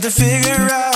to figure out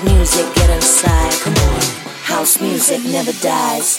the music, get inside. Come on, house music never dies.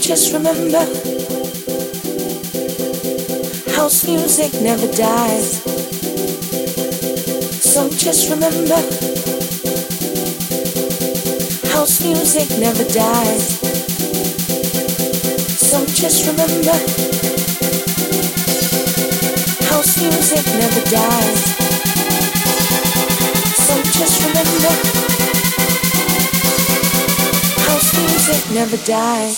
just remember house music never dies. So just remember house music never dies. So just remember, house music never dies. So just remember, house music never dies.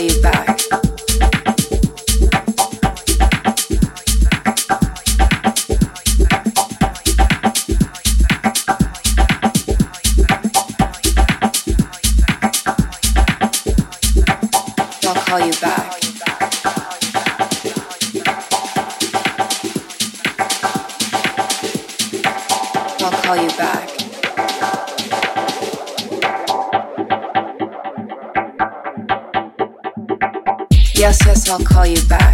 Call you back. I'll call you back.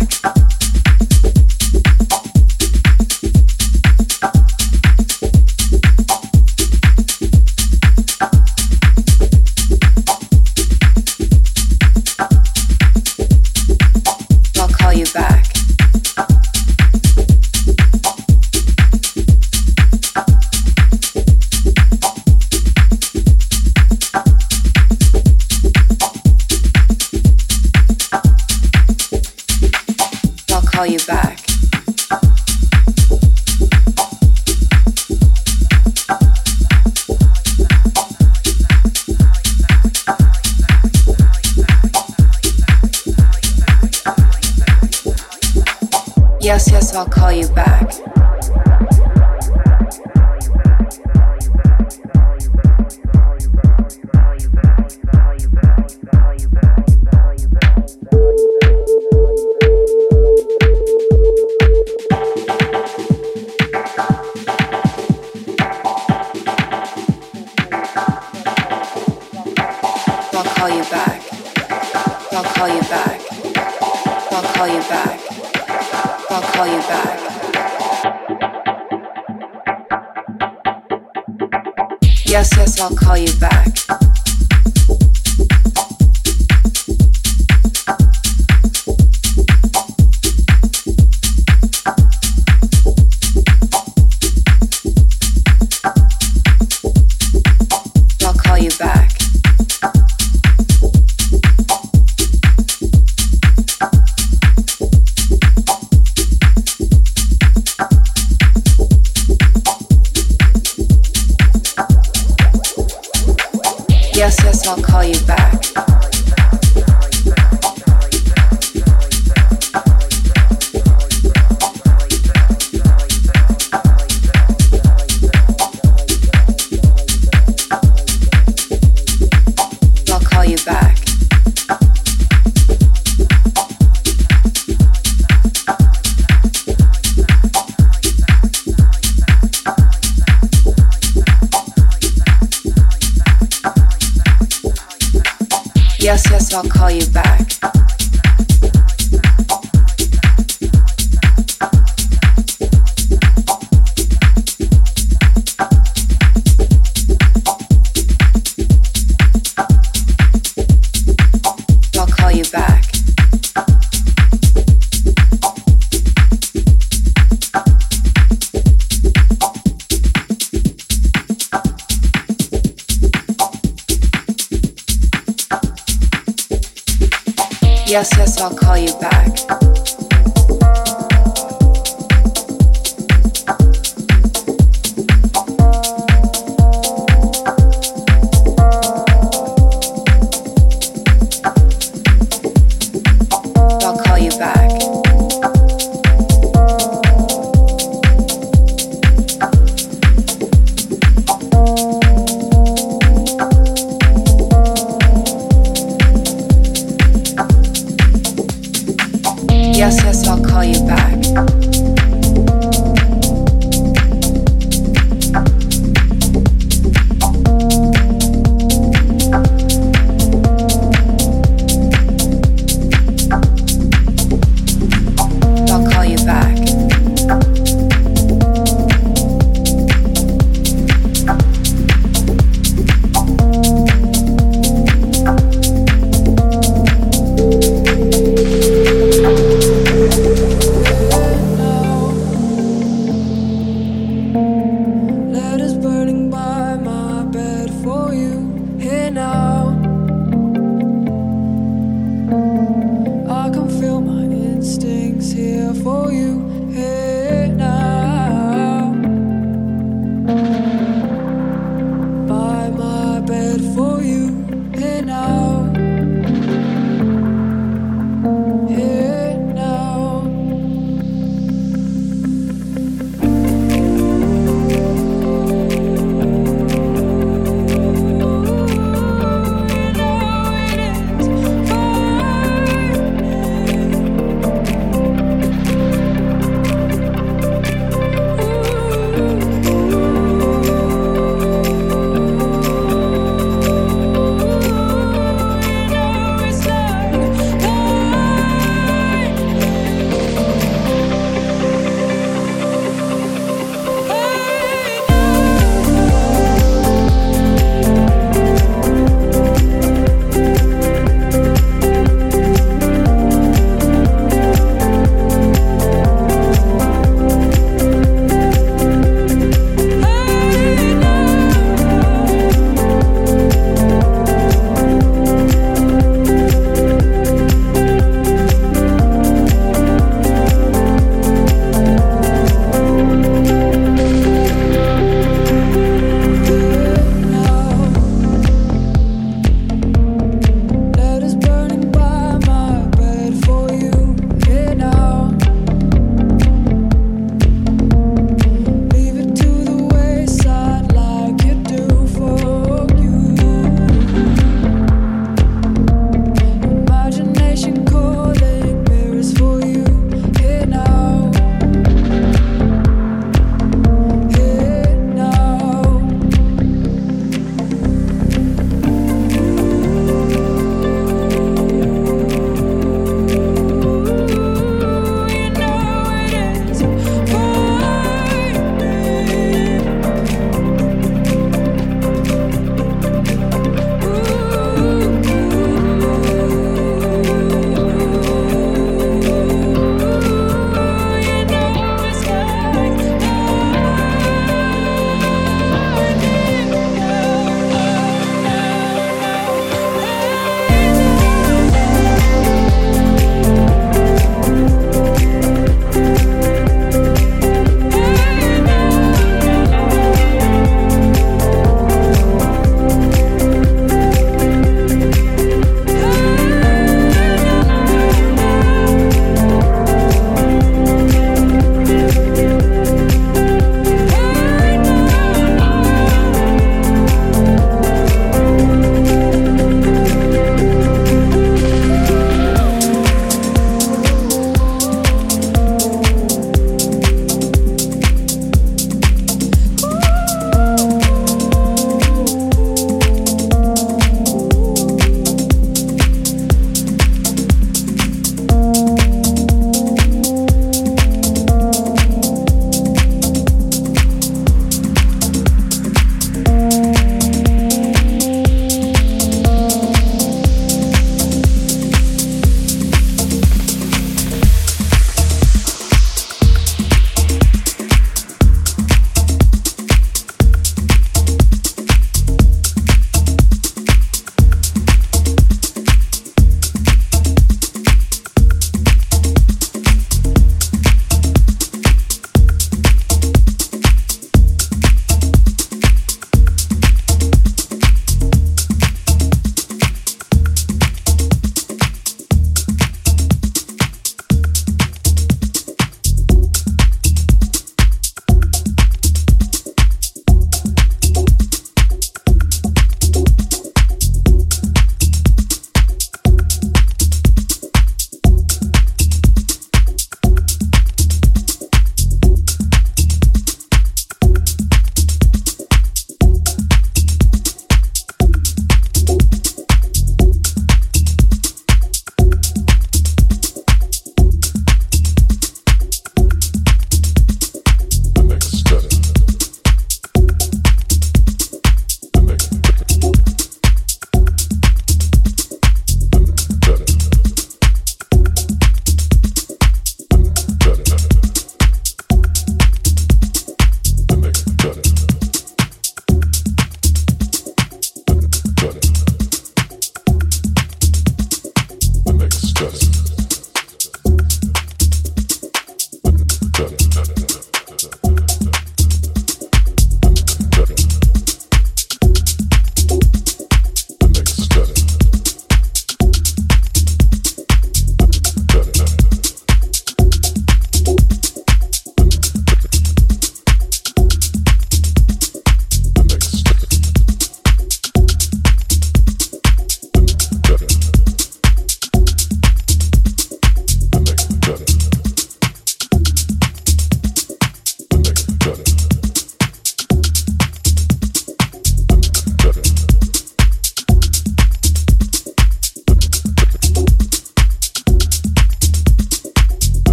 You back.